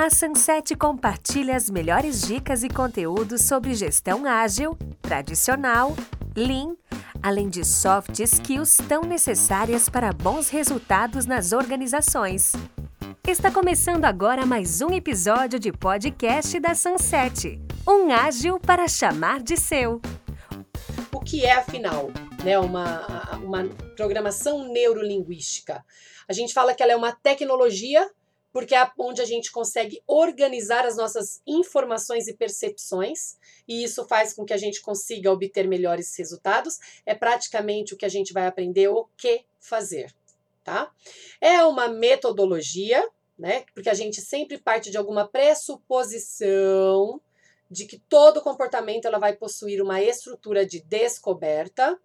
A Sunset compartilha as melhores dicas e conteúdos sobre gestão ágil, tradicional, lean, além de soft skills tão necessárias para bons resultados nas organizações. Está começando agora mais um episódio de podcast da Sunset, um ágil para chamar de seu. O que é, afinal, né, uma, uma programação neurolinguística? A gente fala que ela é uma tecnologia porque é onde a gente consegue organizar as nossas informações e percepções, e isso faz com que a gente consiga obter melhores resultados. É praticamente o que a gente vai aprender o que fazer, tá? É uma metodologia, né? Porque a gente sempre parte de alguma pressuposição de que todo comportamento ela vai possuir uma estrutura de descoberta,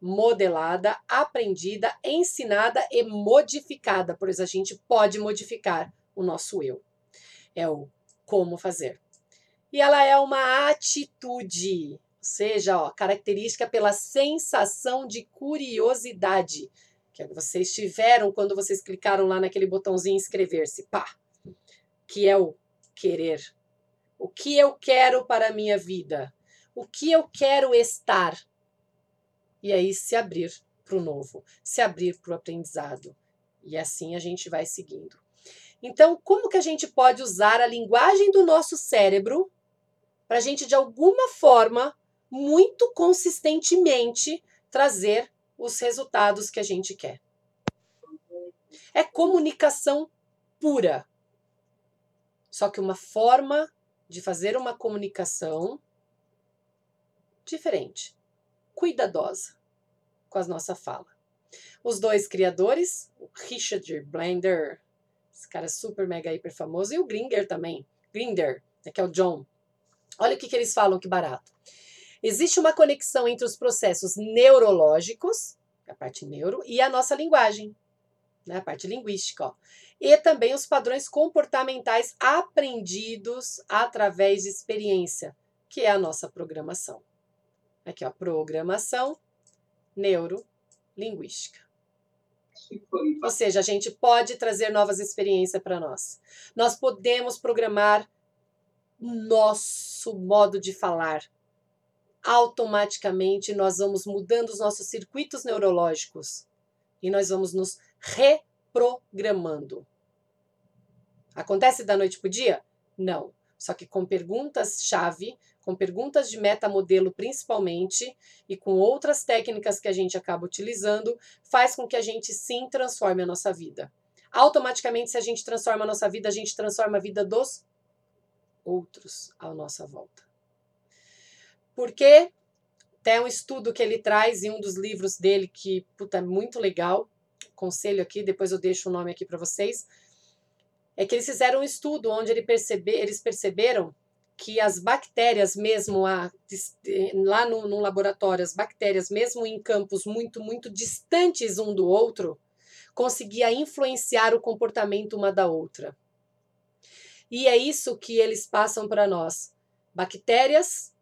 modelada, aprendida, ensinada e modificada, pois a gente pode modificar o nosso eu. É o como fazer. E ela é uma atitude, ou seja, ó, característica pela sensação de curiosidade que vocês tiveram quando vocês clicaram lá naquele botãozinho inscrever-se, pá, que é o querer. O que eu quero para a minha vida? O que eu quero estar? E aí se abrir para o novo, se abrir para o aprendizado. E assim a gente vai seguindo. Então, como que a gente pode usar a linguagem do nosso cérebro para a gente, de alguma forma, muito consistentemente, trazer os resultados que a gente quer? É comunicação pura. Só que uma forma de fazer uma comunicação diferente cuidadosa com a nossa fala. Os dois criadores, o Richard Blender, esse cara super mega hiper famoso, e o Gringer também, Grinder, né, que é o John. Olha o que, que eles falam, que barato. Existe uma conexão entre os processos neurológicos, a parte neuro, e a nossa linguagem, né, a parte linguística, ó, e também os padrões comportamentais aprendidos através de experiência, que é a nossa programação. Aqui, ó, programação neurolinguística. Ou seja, a gente pode trazer novas experiências para nós. Nós podemos programar nosso modo de falar. Automaticamente nós vamos mudando os nossos circuitos neurológicos e nós vamos nos reprogramando. Acontece da noite para o dia? Não. Só que com perguntas-chave, com perguntas de metamodelo principalmente, e com outras técnicas que a gente acaba utilizando, faz com que a gente sim transforme a nossa vida. Automaticamente, se a gente transforma a nossa vida, a gente transforma a vida dos outros à nossa volta. Porque tem um estudo que ele traz em um dos livros dele que puta, é muito legal. Conselho aqui, depois eu deixo o nome aqui para vocês é que eles fizeram um estudo onde ele percebe, eles perceberam que as bactérias, mesmo a, lá no, no laboratório, as bactérias, mesmo em campos muito, muito distantes um do outro, conseguia influenciar o comportamento uma da outra. E é isso que eles passam para nós. Bactérias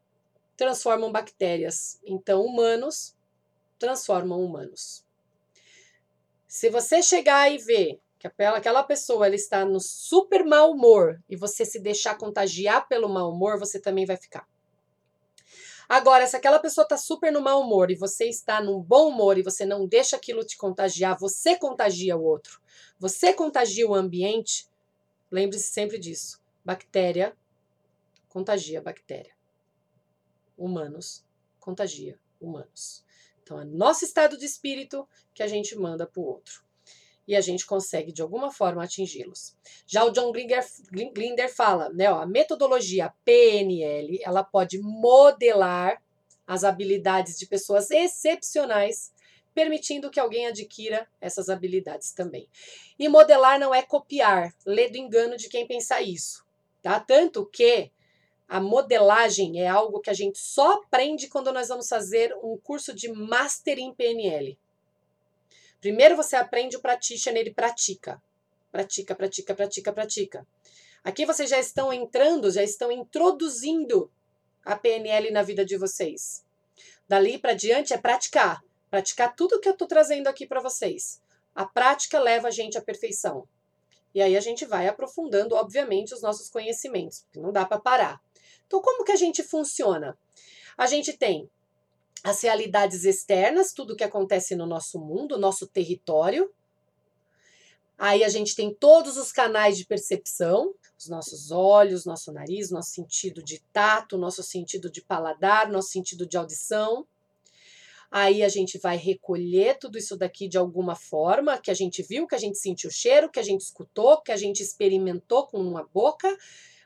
transformam bactérias. Então, humanos transformam humanos. Se você chegar e ver que aquela pessoa ela está no super mau humor e você se deixar contagiar pelo mau humor, você também vai ficar. Agora, se aquela pessoa está super no mau humor e você está num bom humor e você não deixa aquilo te contagiar, você contagia o outro. Você contagia o ambiente. Lembre-se sempre disso. Bactéria contagia bactéria. Humanos contagia humanos. Então, é nosso estado de espírito que a gente manda para o outro e a gente consegue de alguma forma atingi-los. Já o John Glinder, fala, né, ó, a metodologia PNL, ela pode modelar as habilidades de pessoas excepcionais, permitindo que alguém adquira essas habilidades também. E modelar não é copiar, lê do engano de quem pensa isso, tá? Tanto que a modelagem é algo que a gente só aprende quando nós vamos fazer um curso de Master em PNL. Primeiro você aprende o practitioner, ele pratica. Pratica, pratica, pratica, pratica. Aqui vocês já estão entrando, já estão introduzindo a PNL na vida de vocês. Dali para diante é praticar. Praticar tudo que eu estou trazendo aqui para vocês. A prática leva a gente à perfeição. E aí a gente vai aprofundando, obviamente, os nossos conhecimentos, porque não dá para parar. Então, como que a gente funciona? A gente tem as realidades externas, tudo que acontece no nosso mundo, nosso território. Aí a gente tem todos os canais de percepção, os nossos olhos, nosso nariz, nosso sentido de tato, nosso sentido de paladar, nosso sentido de audição. Aí a gente vai recolher tudo isso daqui de alguma forma, que a gente viu, que a gente sentiu o cheiro, que a gente escutou, que a gente experimentou com uma boca,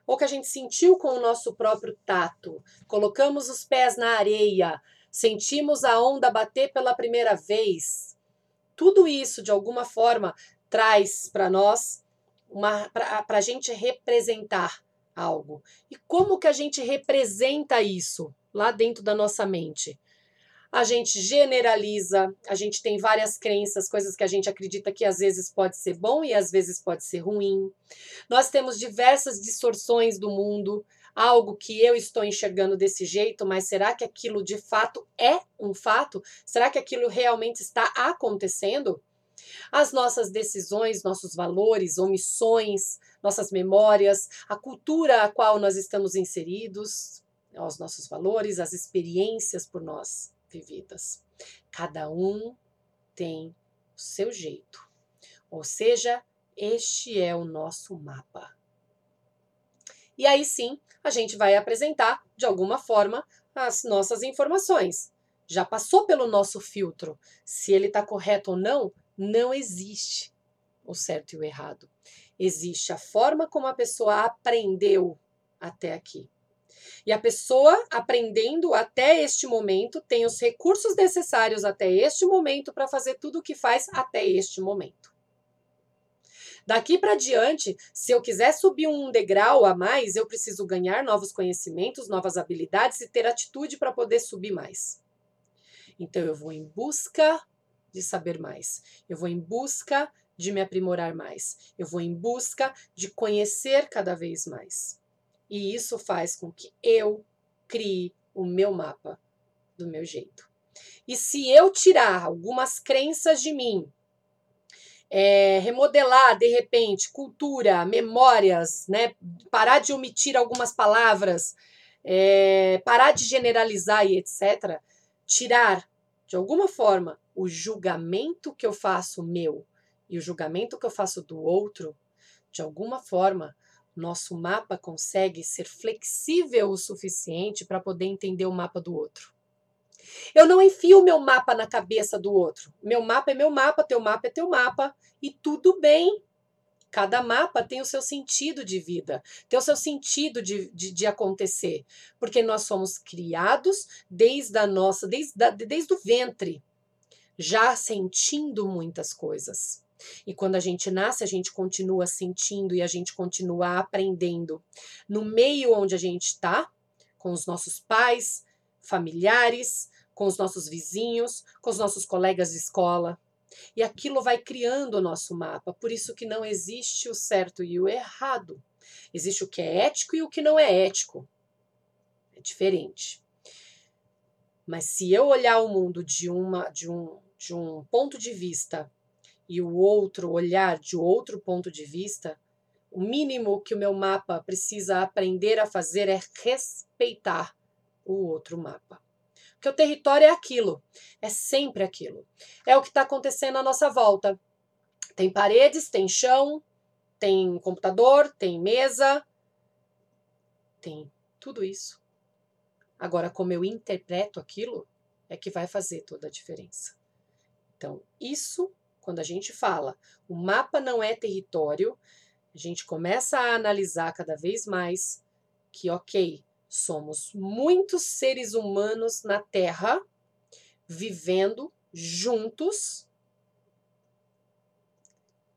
ou que a gente sentiu com o nosso próprio tato. Colocamos os pés na areia, sentimos a onda bater pela primeira vez. Tudo isso, de alguma forma, traz para nós para a gente representar algo. E como que a gente representa isso lá dentro da nossa mente? A gente generaliza, a gente tem várias crenças, coisas que a gente acredita que às vezes pode ser bom e às vezes pode ser ruim. Nós temos diversas distorções do mundo, algo que eu estou enxergando desse jeito, mas será que aquilo de fato é um fato? Será que aquilo realmente está acontecendo? As nossas decisões, nossos valores, omissões, nossas memórias, a cultura a qual nós estamos inseridos, os nossos valores, as experiências por nós vividas. Cada um tem o seu jeito. Ou seja, este é o nosso mapa. E aí sim, a gente vai apresentar, de alguma forma, as nossas informações. Já passou pelo nosso filtro. Se ele está correto ou não, não existe o certo e o errado. Existe a forma como a pessoa aprendeu até aqui. E a pessoa, aprendendo até este momento, tem os recursos necessários até este momento para fazer tudo o que faz até este momento. Daqui para diante, se eu quiser subir um degrau a mais, eu preciso ganhar novos conhecimentos, novas habilidades e ter atitude para poder subir mais. Então eu vou em busca de saber mais. Eu vou em busca de me aprimorar mais. Eu vou em busca de conhecer cada vez mais. E isso faz com que eu crie o meu mapa do meu jeito. E se eu tirar algumas crenças de mim, é, remodelar de repente cultura, memórias, né, parar de omitir algumas palavras, é, parar de generalizar e etc., tirar de alguma forma o julgamento que eu faço meu e o julgamento que eu faço do outro, de alguma forma nosso mapa consegue ser flexível o suficiente para poder entender o mapa do outro. Eu não enfio o meu mapa na cabeça do outro. Meu mapa é meu mapa, teu mapa é teu mapa, e tudo bem. Cada mapa tem o seu sentido de vida, tem o seu sentido de, de, de acontecer, porque nós somos criados desde a nossa, desde, desde o ventre, já sentindo muitas coisas. E quando a gente nasce, a gente continua sentindo e a gente continua aprendendo. No meio onde a gente está, com os nossos pais, familiares, com os nossos vizinhos, com os nossos colegas de escola. E aquilo vai criando o nosso mapa. Por isso que não existe o certo e o errado. Existe o que é ético e o que não é ético. É diferente. Mas se eu olhar o mundo de, uma, de, um, de um ponto de vista e o outro olhar de outro ponto de vista, o mínimo que o meu mapa precisa aprender a fazer é respeitar o outro mapa. Porque o território é aquilo, é sempre aquilo. É o que está acontecendo à nossa volta. Tem paredes, tem chão, tem computador, tem mesa, tem tudo isso. Agora, como eu interpreto aquilo, é que vai fazer toda a diferença. Então, isso quando a gente fala o mapa não é território, a gente começa a analisar cada vez mais que, ok, somos muitos seres humanos na Terra vivendo juntos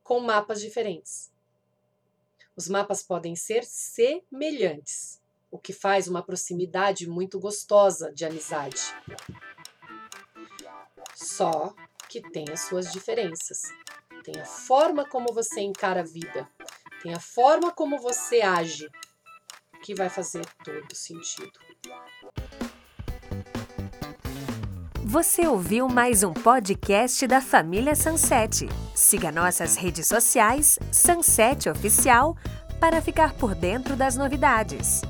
com mapas diferentes. Os mapas podem ser semelhantes, o que faz uma proximidade muito gostosa de amizade. Só que tem as suas diferenças. Tem a forma como você encara a vida, tem a forma como você age, que vai fazer todo sentido. Você ouviu mais um podcast da família Sunset. Siga nossas redes sociais, Sunset Oficial, para ficar por dentro das novidades.